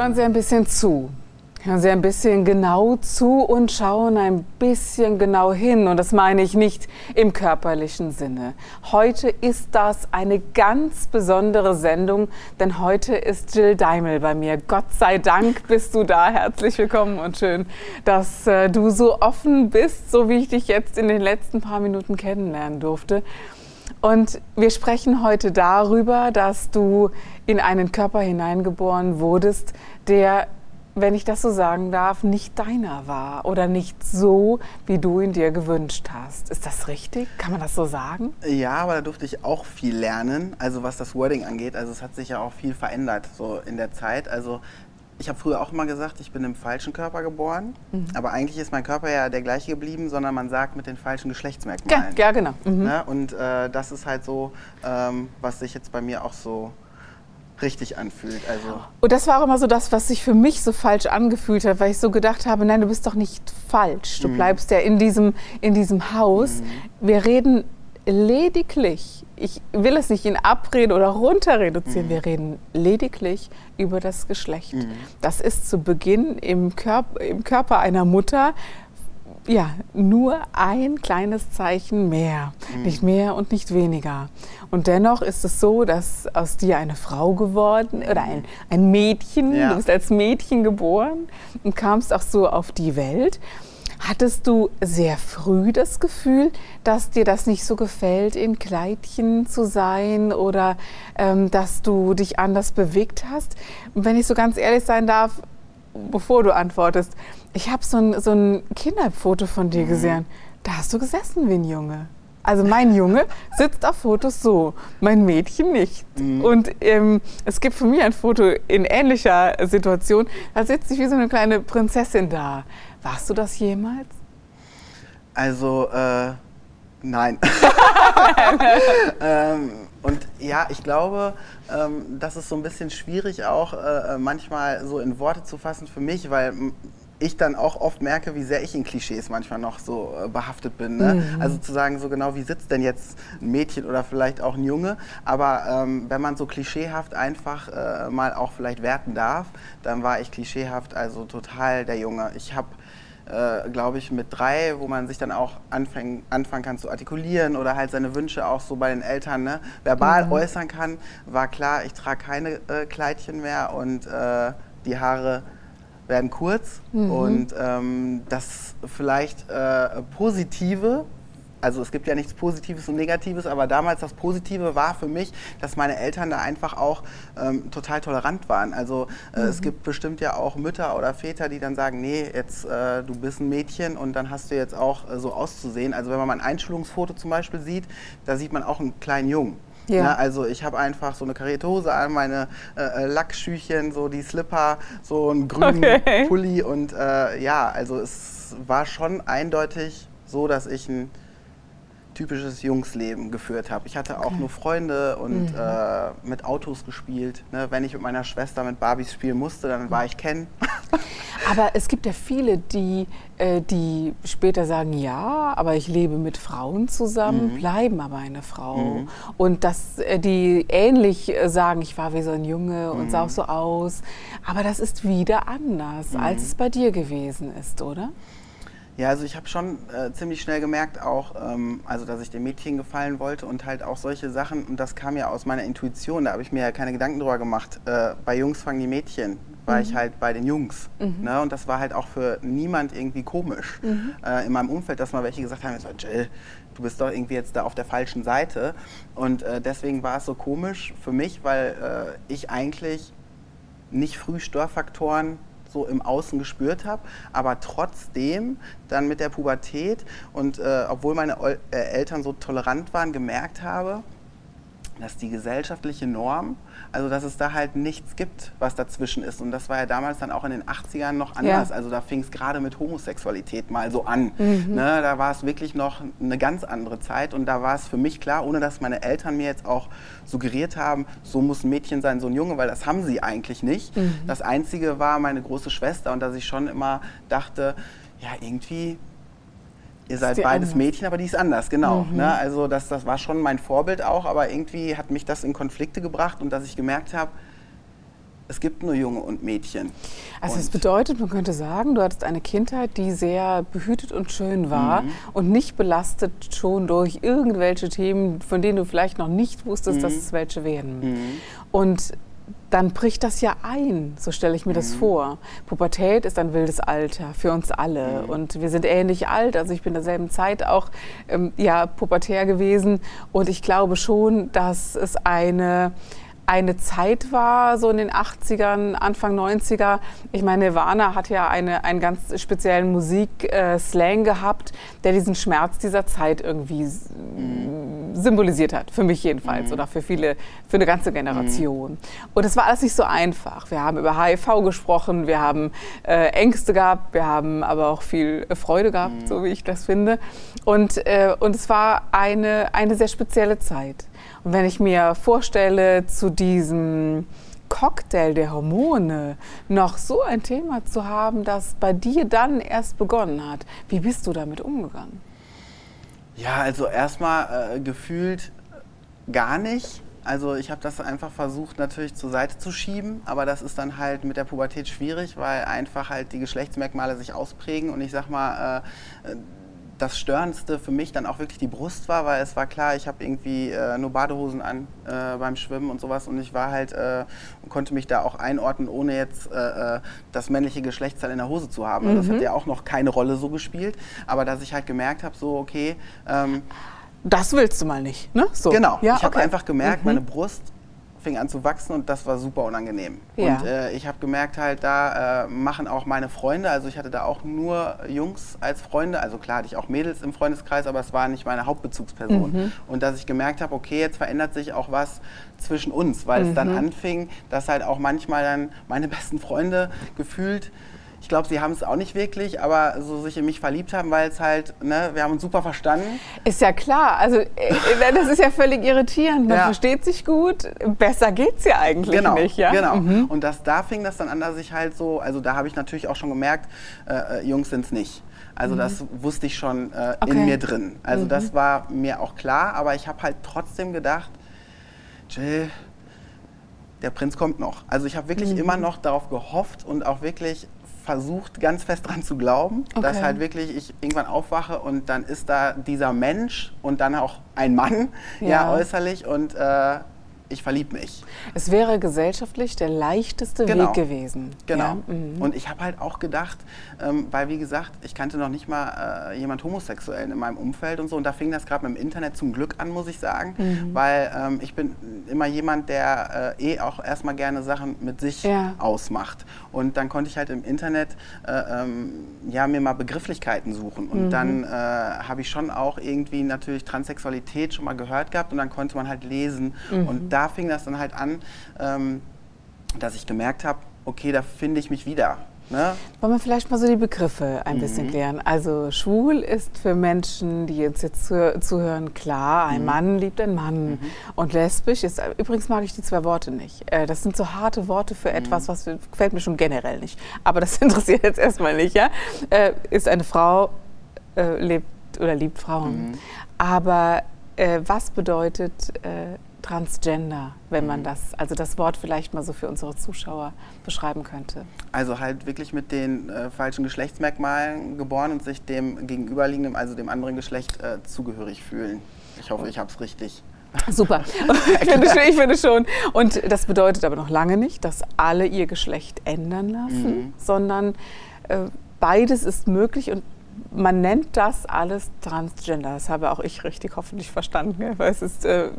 Hören Sie ein bisschen zu. Hören Sie ein bisschen genau zu und schauen ein bisschen genau hin. Und das meine ich nicht im körperlichen Sinne. Heute ist das eine ganz besondere Sendung, denn heute ist Jill Daimel bei mir. Gott sei Dank bist du da. Herzlich willkommen und schön, dass äh, du so offen bist, so wie ich dich jetzt in den letzten paar Minuten kennenlernen durfte. Und wir sprechen heute darüber, dass du in einen Körper hineingeboren wurdest, der, wenn ich das so sagen darf, nicht deiner war oder nicht so, wie du ihn dir gewünscht hast. Ist das richtig? Kann man das so sagen? Ja, aber da durfte ich auch viel lernen, also was das Wording angeht. Also es hat sich ja auch viel verändert so in der Zeit. Also ich habe früher auch immer gesagt, ich bin im falschen Körper geboren. Mhm. Aber eigentlich ist mein Körper ja der gleiche geblieben, sondern man sagt mit den falschen Geschlechtsmerkmalen. Ja, ja genau. Mhm. Ne? Und äh, das ist halt so, ähm, was sich jetzt bei mir auch so richtig anfühlt. Also und das war auch immer so das, was sich für mich so falsch angefühlt hat, weil ich so gedacht habe, nein, du bist doch nicht falsch. Du mhm. bleibst ja in diesem, in diesem Haus. Mhm. Wir reden lediglich, ich will es nicht in Abrede oder runter reduzieren, mhm. wir reden lediglich über das Geschlecht. Mhm. Das ist zu Beginn im, Körper, im Körper einer Mutter ja, nur ein kleines Zeichen mehr, mhm. nicht mehr und nicht weniger. Und dennoch ist es so, dass aus dir eine Frau geworden oder ein, ein Mädchen, ja. du bist als Mädchen geboren und kamst auch so auf die Welt. Hattest du sehr früh das Gefühl, dass dir das nicht so gefällt, in Kleidchen zu sein oder ähm, dass du dich anders bewegt hast? Und wenn ich so ganz ehrlich sein darf, bevor du antwortest, ich habe so ein, so ein Kinderfoto von dir mhm. gesehen. Da hast du gesessen wie ein Junge. Also mein Junge sitzt auf Fotos so, mein Mädchen nicht. Mhm. Und ähm, es gibt von mir ein Foto in ähnlicher Situation. Da sitzt ich wie so eine kleine Prinzessin da. Warst du das jemals? Also, äh, nein. ähm, und ja, ich glaube, ähm, das ist so ein bisschen schwierig auch äh, manchmal so in Worte zu fassen für mich, weil ich dann auch oft merke, wie sehr ich in Klischees manchmal noch so äh, behaftet bin. Ne? Mhm. Also zu sagen, so genau, wie sitzt denn jetzt ein Mädchen oder vielleicht auch ein Junge. Aber ähm, wenn man so klischeehaft einfach äh, mal auch vielleicht werten darf, dann war ich klischeehaft also total der Junge. Ich habe äh, glaube ich, mit drei, wo man sich dann auch anfäng, anfangen kann zu artikulieren oder halt seine Wünsche auch so bei den Eltern ne, verbal mhm. äußern kann, war klar, ich trage keine äh, Kleidchen mehr und äh, die Haare werden kurz mhm. und ähm, das vielleicht äh, Positive also es gibt ja nichts Positives und Negatives, aber damals das Positive war für mich, dass meine Eltern da einfach auch ähm, total tolerant waren. Also äh, mhm. es gibt bestimmt ja auch Mütter oder Väter, die dann sagen, nee, jetzt äh, du bist ein Mädchen und dann hast du jetzt auch äh, so auszusehen. Also wenn man mal ein Einschulungsfoto zum Beispiel sieht, da sieht man auch einen kleinen Jungen. Ja. Na, also ich habe einfach so eine karierte Hose an, meine äh, äh, Lackschüchen, so die Slipper, so einen grünen okay. Pulli und äh, ja, also es war schon eindeutig so, dass ich ein typisches Jungsleben geführt habe. Ich hatte auch okay. nur Freunde und mhm. äh, mit Autos gespielt. Ne? Wenn ich mit meiner Schwester mit Barbies spielen musste, dann war ich Ken. aber es gibt ja viele, die, äh, die später sagen, ja, aber ich lebe mit Frauen zusammen, mhm. bleiben aber eine Frau. Mhm. Und dass äh, die ähnlich äh, sagen, ich war wie so ein Junge und sah auch mhm. so aus. Aber das ist wieder anders, als mhm. es bei dir gewesen ist, oder? Ja, also ich habe schon äh, ziemlich schnell gemerkt, auch, ähm, also dass ich dem Mädchen gefallen wollte und halt auch solche Sachen, und das kam ja aus meiner Intuition, da habe ich mir ja keine Gedanken drüber gemacht. Äh, bei Jungs fangen die Mädchen, war mhm. ich halt bei den Jungs. Mhm. Ne? Und das war halt auch für niemand irgendwie komisch mhm. äh, in meinem Umfeld, dass mal welche gesagt haben, so, Jill, du bist doch irgendwie jetzt da auf der falschen Seite. Und äh, deswegen war es so komisch für mich, weil äh, ich eigentlich nicht früh Störfaktoren so im Außen gespürt habe, aber trotzdem dann mit der Pubertät und äh, obwohl meine äh, Eltern so tolerant waren, gemerkt habe, dass die gesellschaftliche Norm, also dass es da halt nichts gibt, was dazwischen ist. Und das war ja damals dann auch in den 80ern noch anders. Ja. Also da fing es gerade mit Homosexualität mal so an. Mhm. Ne, da war es wirklich noch eine ganz andere Zeit. Und da war es für mich klar, ohne dass meine Eltern mir jetzt auch suggeriert haben, so muss ein Mädchen sein, so ein Junge, weil das haben sie eigentlich nicht. Mhm. Das Einzige war meine große Schwester und dass ich schon immer dachte, ja, irgendwie ihr seid beides anders. Mädchen, aber die ist anders, genau. Mhm. Ne? Also das, das war schon mein Vorbild auch, aber irgendwie hat mich das in Konflikte gebracht und dass ich gemerkt habe, es gibt nur Junge und Mädchen. Also es bedeutet, man könnte sagen, du hattest eine Kindheit, die sehr behütet und schön war mhm. und nicht belastet schon durch irgendwelche Themen, von denen du vielleicht noch nicht wusstest, mhm. dass es welche werden. Mhm. Und dann bricht das ja ein, so stelle ich mir mhm. das vor. Pubertät ist ein wildes Alter für uns alle mhm. und wir sind ähnlich alt. Also ich bin derselben Zeit auch ähm, ja, pubertär gewesen und ich glaube schon, dass es eine eine Zeit war, so in den 80ern, Anfang 90er. Ich meine, Nirvana hat ja eine, einen ganz speziellen Musikslang äh, gehabt, der diesen Schmerz dieser Zeit irgendwie mhm. symbolisiert hat. Für mich jedenfalls mhm. oder für viele, für eine ganze Generation. Mhm. Und es war alles nicht so einfach. Wir haben über HIV gesprochen, wir haben äh, Ängste gehabt, wir haben aber auch viel Freude gehabt, mhm. so wie ich das finde. Und, äh, und es war eine, eine sehr spezielle Zeit. Und wenn ich mir vorstelle, zu diesem Cocktail der Hormone noch so ein Thema zu haben, das bei dir dann erst begonnen hat, wie bist du damit umgegangen? Ja, also erstmal äh, gefühlt gar nicht. Also ich habe das einfach versucht natürlich zur Seite zu schieben, aber das ist dann halt mit der Pubertät schwierig, weil einfach halt die Geschlechtsmerkmale sich ausprägen und ich sag mal, äh, das Störendste für mich dann auch wirklich die Brust war, weil es war klar, ich habe irgendwie äh, nur Badehosen an äh, beim Schwimmen und sowas und ich war halt äh, und konnte mich da auch einordnen, ohne jetzt äh, äh, das männliche Geschlechtsteil in der Hose zu haben. Mhm. Das hat mhm. ja auch noch keine Rolle so gespielt, aber dass ich halt gemerkt habe, so okay. Ähm, das willst du mal nicht, ne? So. Genau. Ja, ich habe okay. einfach gemerkt, mhm. meine Brust fing an zu wachsen und das war super unangenehm. Ja. Und äh, ich habe gemerkt, halt, da äh, machen auch meine Freunde, also ich hatte da auch nur Jungs als Freunde, also klar hatte ich auch Mädels im Freundeskreis, aber es war nicht meine Hauptbezugsperson. Mhm. Und dass ich gemerkt habe, okay, jetzt verändert sich auch was zwischen uns, weil mhm. es dann mhm. anfing, dass halt auch manchmal dann meine besten Freunde gefühlt ich glaube, sie haben es auch nicht wirklich, aber so sich in mich verliebt haben, weil es halt, ne, wir haben uns super verstanden. Ist ja klar. Also äh, äh, das ist ja völlig irritierend. Man ja. versteht sich gut. Besser geht es ja eigentlich genau, nicht, ja? Genau. Mhm. Und das, da fing das dann an, dass ich halt so, also da habe ich natürlich auch schon gemerkt, äh, äh Jungs sind es nicht. Also mhm. das wusste ich schon äh, okay. in mir drin. Also mhm. das war mir auch klar, aber ich habe halt trotzdem gedacht, Jill, der Prinz kommt noch. Also ich habe wirklich mhm. immer noch darauf gehofft und auch wirklich versucht, ganz fest dran zu glauben, okay. dass halt wirklich ich irgendwann aufwache und dann ist da dieser Mensch und dann auch ein Mann, ja, ja äußerlich und äh, ich verliebe mich. Es wäre gesellschaftlich der leichteste genau. Weg gewesen. Genau. Ja? Mhm. Und ich habe halt auch gedacht, ähm, weil wie gesagt, ich kannte noch nicht mal äh, jemand Homosexuellen in meinem Umfeld und so. Und da fing das gerade mit dem Internet zum Glück an, muss ich sagen. Mhm. Weil ähm, ich bin immer jemand, der äh, eh auch erstmal gerne Sachen mit sich ja. ausmacht. Und dann konnte ich halt im Internet äh, ähm, ja, mir mal Begrifflichkeiten suchen. Und mhm. dann äh, habe ich schon auch irgendwie natürlich Transsexualität schon mal gehört gehabt und dann konnte man halt lesen. Mhm. Und da da fing das dann halt an, ähm, dass ich gemerkt habe, okay, da finde ich mich wieder. Ne? Wollen wir vielleicht mal so die Begriffe ein mhm. bisschen klären? Also schwul ist für Menschen, die uns jetzt zu, zuhören, klar, ein mhm. Mann liebt einen Mann. Mhm. Und lesbisch ist, übrigens mag ich die zwei Worte nicht. Äh, das sind so harte Worte für etwas, mhm. was gefällt mir schon generell nicht. Aber das interessiert jetzt erstmal nicht. Ja? Äh, ist eine Frau, äh, lebt oder liebt Frauen. Mhm. Aber was bedeutet Transgender, wenn man mhm. das, also das Wort vielleicht mal so für unsere Zuschauer beschreiben könnte? Also halt wirklich mit den äh, falschen Geschlechtsmerkmalen geboren und sich dem gegenüberliegenden, also dem anderen Geschlecht äh, zugehörig fühlen. Ich hoffe, ich habe es richtig. Super, ich finde, ich finde, schon. Und das bedeutet aber noch lange nicht, dass alle ihr Geschlecht ändern lassen, mhm. sondern äh, beides ist möglich und man nennt das alles Transgender. Das habe auch ich richtig hoffentlich verstanden, weil es ist äh,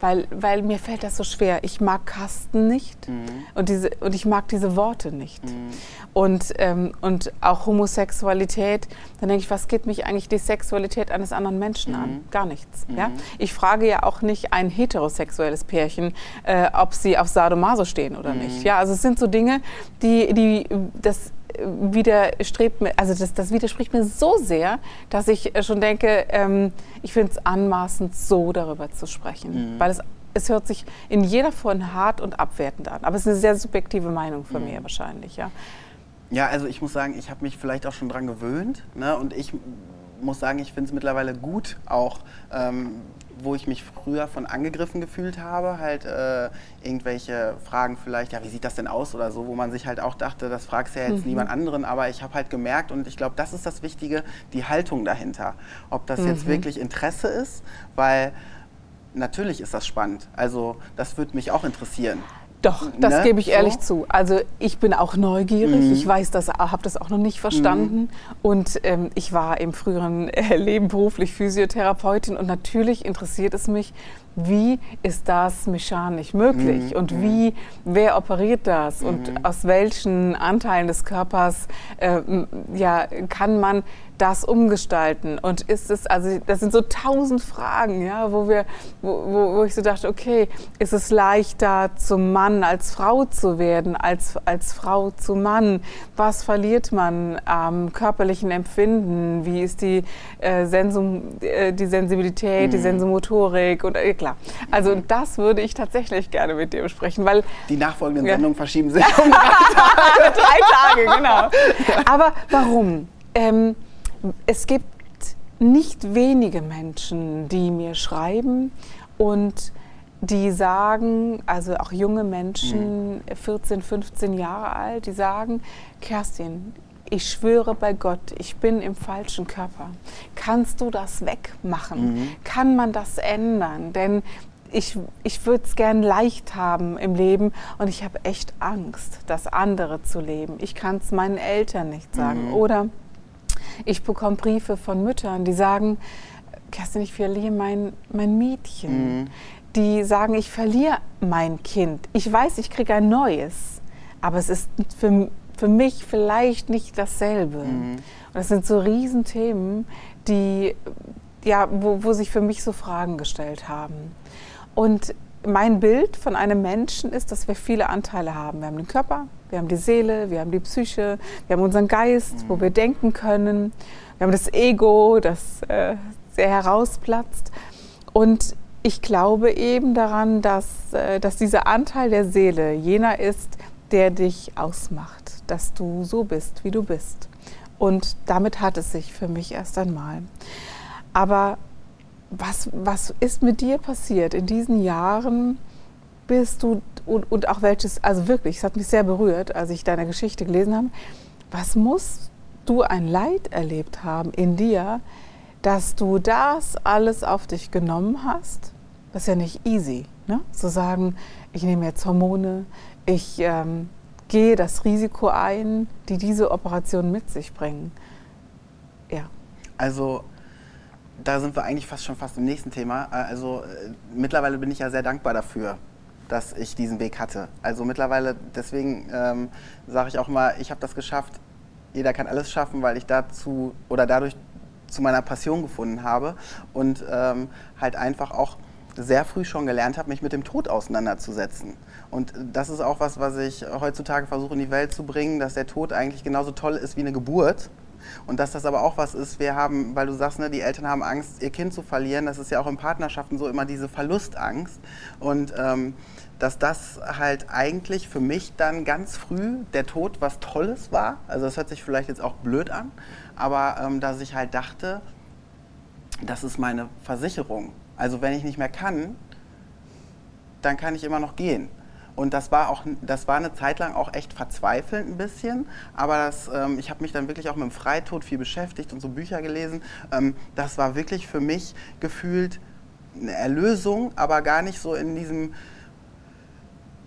weil, weil mir fällt das so schwer. Ich mag Kasten nicht mhm. und, diese, und ich mag diese Worte nicht. Mhm. Und, ähm, und auch Homosexualität, dann denke ich, was geht mich eigentlich die Sexualität eines anderen Menschen mhm. an? Gar nichts. Ja? Mhm. Ich frage ja auch nicht ein heterosexuelles Pärchen, äh, ob sie auf Sadomaso stehen oder mhm. nicht. Ja? Also es sind so Dinge, die, die das widerstrebt mir, also das, das widerspricht mir so sehr, dass ich schon denke, ähm, ich finde es anmaßend, so darüber zu sprechen. Mhm. Weil es, es hört sich in jeder Form hart und abwertend an. Aber es ist eine sehr subjektive Meinung von mhm. mir wahrscheinlich, ja. Ja, also ich muss sagen, ich habe mich vielleicht auch schon dran gewöhnt. Ne? Und ich muss sagen, ich finde es mittlerweile gut, auch ähm, wo ich mich früher von angegriffen gefühlt habe, halt äh, irgendwelche Fragen vielleicht, ja, wie sieht das denn aus oder so, wo man sich halt auch dachte, das fragst ja jetzt mhm. niemand anderen, aber ich habe halt gemerkt und ich glaube, das ist das Wichtige, die Haltung dahinter. Ob das mhm. jetzt wirklich Interesse ist, weil natürlich ist das spannend. Also das würde mich auch interessieren. Doch, das ne? gebe ich ehrlich so? zu. Also ich bin auch neugierig. Mhm. Ich weiß das, habe das auch noch nicht verstanden. Mhm. Und ähm, ich war im früheren äh, Leben beruflich Physiotherapeutin und natürlich interessiert es mich, wie ist das mechanisch möglich mhm. und mhm. wie, wer operiert das und mhm. aus welchen Anteilen des Körpers äh, ja, kann man das umgestalten? Und ist es, also das sind so tausend Fragen, ja, wo, wir, wo, wo ich so dachte, okay, ist es leichter zum Mann als Frau zu werden, als, als Frau zu Mann? Was verliert man am körperlichen Empfinden? Wie ist die, äh, Sensum, äh, die Sensibilität, mhm. die Sensomotorik? Und, äh, klar, also das würde ich tatsächlich gerne mit dir besprechen, weil... Die nachfolgenden ja. Sendungen verschieben sich um drei Tage. drei Tage, genau. Aber warum? Ähm, es gibt nicht wenige Menschen, die mir schreiben und die sagen, also auch junge Menschen, 14, mhm. 15 Jahre alt, die sagen, Kerstin, ich schwöre bei Gott, ich bin im falschen Körper. Kannst du das wegmachen? Mhm. Kann man das ändern? Denn ich, ich würde es gern leicht haben im Leben und ich habe echt Angst, das andere zu leben. Ich kann es meinen Eltern nicht sagen. Mhm. Oder ich bekomme Briefe von Müttern, die sagen, Kerstin, ich verliere mein, mein Mädchen. Mhm. Die sagen, ich verliere mein Kind. Ich weiß, ich kriege ein neues, aber es ist für, für mich vielleicht nicht dasselbe. Mhm. Und das sind so Riesenthemen, die, ja, wo, wo sich für mich so Fragen gestellt haben. Und mein Bild von einem Menschen ist, dass wir viele Anteile haben. Wir haben den Körper, wir haben die Seele, wir haben die Psyche, wir haben unseren Geist, mhm. wo wir denken können. Wir haben das Ego, das äh, sehr herausplatzt. Und ich glaube eben daran, dass, äh, dass dieser Anteil der Seele jener ist, der dich ausmacht, dass du so bist, wie du bist. Und damit hat es sich für mich erst einmal. Aber was, was ist mit dir passiert in diesen Jahren, bist du und, und auch welches, also wirklich, es hat mich sehr berührt, als ich deine Geschichte gelesen habe. Was musst du ein Leid erlebt haben in dir, dass du das alles auf dich genommen hast? Das ist ja nicht easy, ne? Zu sagen, ich nehme jetzt Hormone, ich ähm, gehe das Risiko ein, die diese Operation mit sich bringen. Ja. Also da sind wir eigentlich fast schon fast im nächsten Thema. Also äh, mittlerweile bin ich ja sehr dankbar dafür, dass ich diesen Weg hatte. Also mittlerweile, deswegen ähm, sage ich auch mal, ich habe das geschafft. Jeder kann alles schaffen, weil ich dazu oder dadurch zu meiner Passion gefunden habe und ähm, halt einfach auch sehr früh schon gelernt habe, mich mit dem Tod auseinanderzusetzen. Und das ist auch was, was ich heutzutage versuche in die Welt zu bringen, dass der Tod eigentlich genauso toll ist wie eine Geburt. Und dass das aber auch was ist, wir haben, weil du sagst, ne, die Eltern haben Angst, ihr Kind zu verlieren, das ist ja auch in Partnerschaften so immer diese Verlustangst. Und ähm, dass das halt eigentlich für mich dann ganz früh der Tod was Tolles war. Also das hört sich vielleicht jetzt auch blöd an, aber ähm, dass ich halt dachte, das ist meine Versicherung. Also wenn ich nicht mehr kann, dann kann ich immer noch gehen. Und das war auch, das war eine Zeit lang auch echt verzweifelnd ein bisschen. Aber das, ähm, ich habe mich dann wirklich auch mit dem Freitod viel beschäftigt und so Bücher gelesen. Ähm, das war wirklich für mich gefühlt eine Erlösung, aber gar nicht so in diesem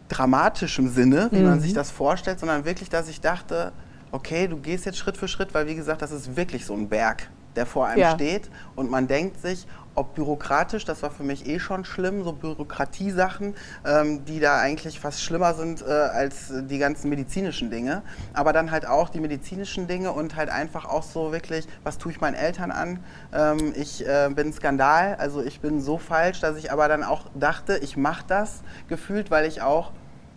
dramatischen Sinne, wie mhm. man sich das vorstellt, sondern wirklich, dass ich dachte, okay, du gehst jetzt Schritt für Schritt, weil wie gesagt, das ist wirklich so ein Berg, der vor einem ja. steht und man denkt sich, ob bürokratisch, das war für mich eh schon schlimm, so Bürokratiesachen, ähm, die da eigentlich fast schlimmer sind äh, als die ganzen medizinischen Dinge. Aber dann halt auch die medizinischen Dinge und halt einfach auch so wirklich, was tue ich meinen Eltern an? Ähm, ich äh, bin Skandal, also ich bin so falsch, dass ich aber dann auch dachte, ich mache das gefühlt, weil ich auch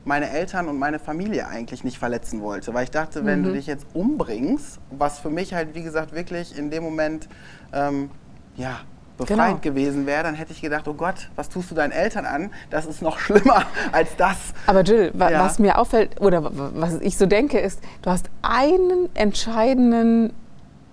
meine Eltern und meine Familie eigentlich nicht verletzen wollte. Weil ich dachte, wenn mhm. du dich jetzt umbringst, was für mich halt, wie gesagt, wirklich in dem Moment, ähm, ja, befreiend genau. gewesen wäre, dann hätte ich gedacht, oh Gott, was tust du deinen Eltern an? Das ist noch schlimmer als das. Aber Jill, wa ja. was mir auffällt oder was ich so denke, ist, du hast einen entscheidenden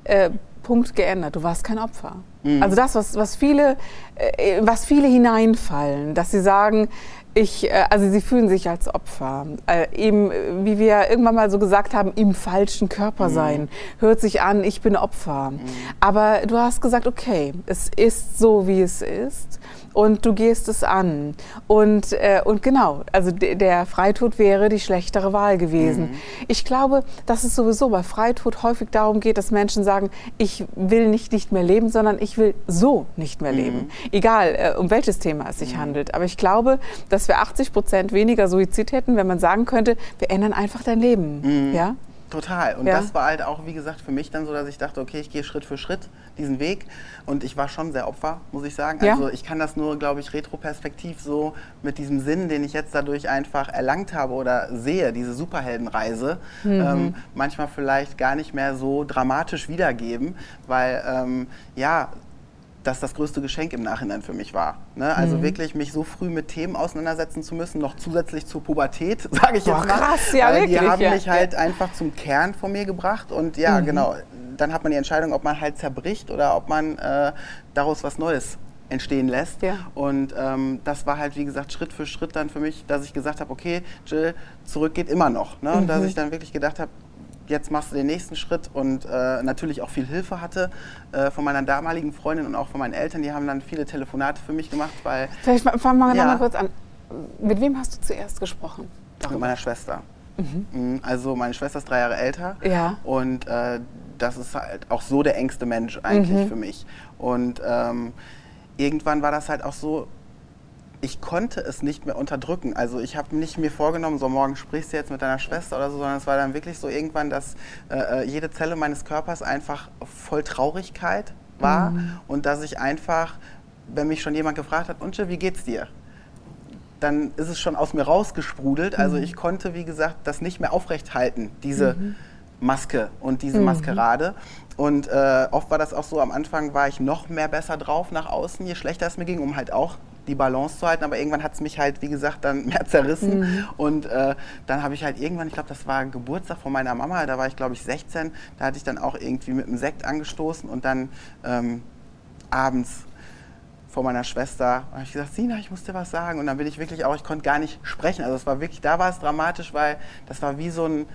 äh, Punkt geändert. Du warst kein Opfer. Mhm. Also das, was, was, viele, äh, was viele hineinfallen, dass sie sagen, ich, äh, also sie fühlen sich als Opfer. Äh, eben, wie wir irgendwann mal so gesagt haben, im falschen Körper mhm. sein. Hört sich an, ich bin Opfer. Mhm. Aber du hast gesagt, okay, es ist so, wie es ist und du gehst es an. Und, äh, und genau, also der Freitod wäre die schlechtere Wahl gewesen. Mhm. Ich glaube, dass es sowieso bei Freitod häufig darum geht, dass Menschen sagen, ich will nicht nicht mehr leben, sondern ich will so nicht mehr leben. Mhm. Egal, äh, um welches Thema es sich mhm. handelt. Aber ich glaube, dass wir 80 Prozent weniger Suizid hätten, wenn man sagen könnte, wir ändern einfach dein Leben. Mhm. Ja? Total. Und ja. das war halt auch, wie gesagt, für mich dann so, dass ich dachte, okay, ich gehe Schritt für Schritt diesen Weg. Und ich war schon sehr Opfer, muss ich sagen. Ja. Also ich kann das nur, glaube ich, retroperspektiv so mit diesem Sinn, den ich jetzt dadurch einfach erlangt habe oder sehe, diese Superheldenreise, mhm. ähm, manchmal vielleicht gar nicht mehr so dramatisch wiedergeben, weil ähm, ja, das das größte Geschenk im Nachhinein für mich war. Ne? Also mhm. wirklich mich so früh mit Themen auseinandersetzen zu müssen, noch zusätzlich zur Pubertät, sage ich jetzt mal. Krass, ja, wirklich, die haben ja. mich halt ja. einfach zum Kern von mir gebracht und ja, mhm. genau. Dann hat man die Entscheidung, ob man halt zerbricht oder ob man äh, daraus was Neues entstehen lässt. Ja. Und ähm, das war halt, wie gesagt, Schritt für Schritt dann für mich, dass ich gesagt habe, okay, Jill, zurück geht immer noch. Ne? Mhm. Und dass ich dann wirklich gedacht habe, jetzt machst du den nächsten Schritt und äh, natürlich auch viel Hilfe hatte äh, von meiner damaligen Freundin und auch von meinen Eltern. Die haben dann viele Telefonate für mich gemacht, weil... Vielleicht fangen wir ja, mal kurz an. Mit wem hast du zuerst gesprochen? Darüber? Mit meiner Schwester. Mhm. mhm. Also meine Schwester ist drei Jahre älter ja. und äh, das ist halt auch so der engste Mensch eigentlich mhm. für mich. Und ähm, irgendwann war das halt auch so, ich konnte es nicht mehr unterdrücken. Also ich habe nicht mir vorgenommen, so morgen sprichst du jetzt mit deiner Schwester oder so, sondern es war dann wirklich so irgendwann, dass äh, äh jede Zelle meines Körpers einfach voll Traurigkeit war mhm. und dass ich einfach, wenn mich schon jemand gefragt hat, Unche, wie geht's dir? Dann ist es schon aus mir rausgesprudelt. Also mhm. ich konnte, wie gesagt, das nicht mehr aufrechthalten, diese mhm. Maske und diese mhm. Maskerade. Und äh, oft war das auch so, am Anfang war ich noch mehr besser drauf nach außen, je schlechter es mir ging, um halt auch die Balance zu halten. Aber irgendwann hat es mich halt, wie gesagt, dann mehr zerrissen. Mhm. Und äh, dann habe ich halt irgendwann, ich glaube, das war Geburtstag von meiner Mama, da war ich, glaube ich, 16. Da hatte ich dann auch irgendwie mit einem Sekt angestoßen und dann ähm, abends vor meiner Schwester. habe ich gesagt, Sina, ich muss dir was sagen. Und dann bin ich wirklich auch, ich konnte gar nicht sprechen. Also es war wirklich, da war es dramatisch, weil das war wie so ein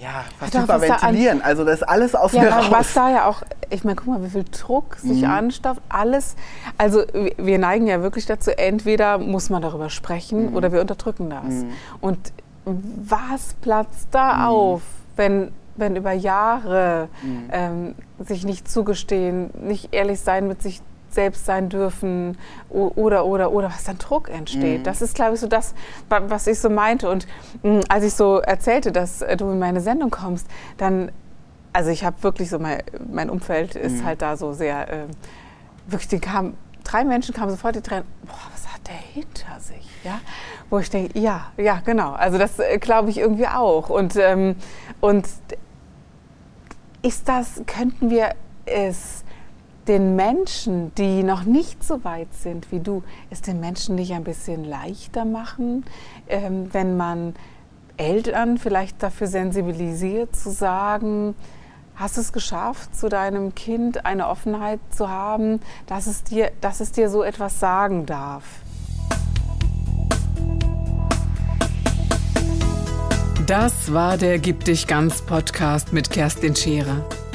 ja, fast hyperventilieren. Also das ist alles aus ja, mir raus. Was da ja auch, ich meine, guck mal, wie viel Druck sich mhm. anstaubt, alles. Also wir neigen ja wirklich dazu, entweder muss man darüber sprechen mhm. oder wir unterdrücken das. Mhm. Und was platzt da mhm. auf, wenn, wenn über Jahre mhm. ähm, sich nicht zugestehen, nicht ehrlich sein mit sich selbst sein dürfen oder, oder, oder, was dann Druck entsteht. Mhm. Das ist, glaube ich, so das, was ich so meinte. Und mh, mm, als ich so erzählte, dass äh, du in meine Sendung kommst, dann, also ich habe wirklich so, mein, mein Umfeld ist mhm. halt da so sehr, äh, wirklich, die kamen, drei Menschen kamen sofort die Tränen, boah, was hat der hinter sich, ja? Wo ich denke, ja, ja, genau. Also das äh, glaube ich irgendwie auch. Und, ähm, und ist das, könnten wir es den Menschen, die noch nicht so weit sind wie du, es den Menschen nicht ein bisschen leichter machen, ähm, wenn man Eltern vielleicht dafür sensibilisiert, zu sagen, hast du es geschafft, zu deinem Kind eine Offenheit zu haben, dass es dir, dass es dir so etwas sagen darf? Das war der Gib dich ganz Podcast mit Kerstin Scherer.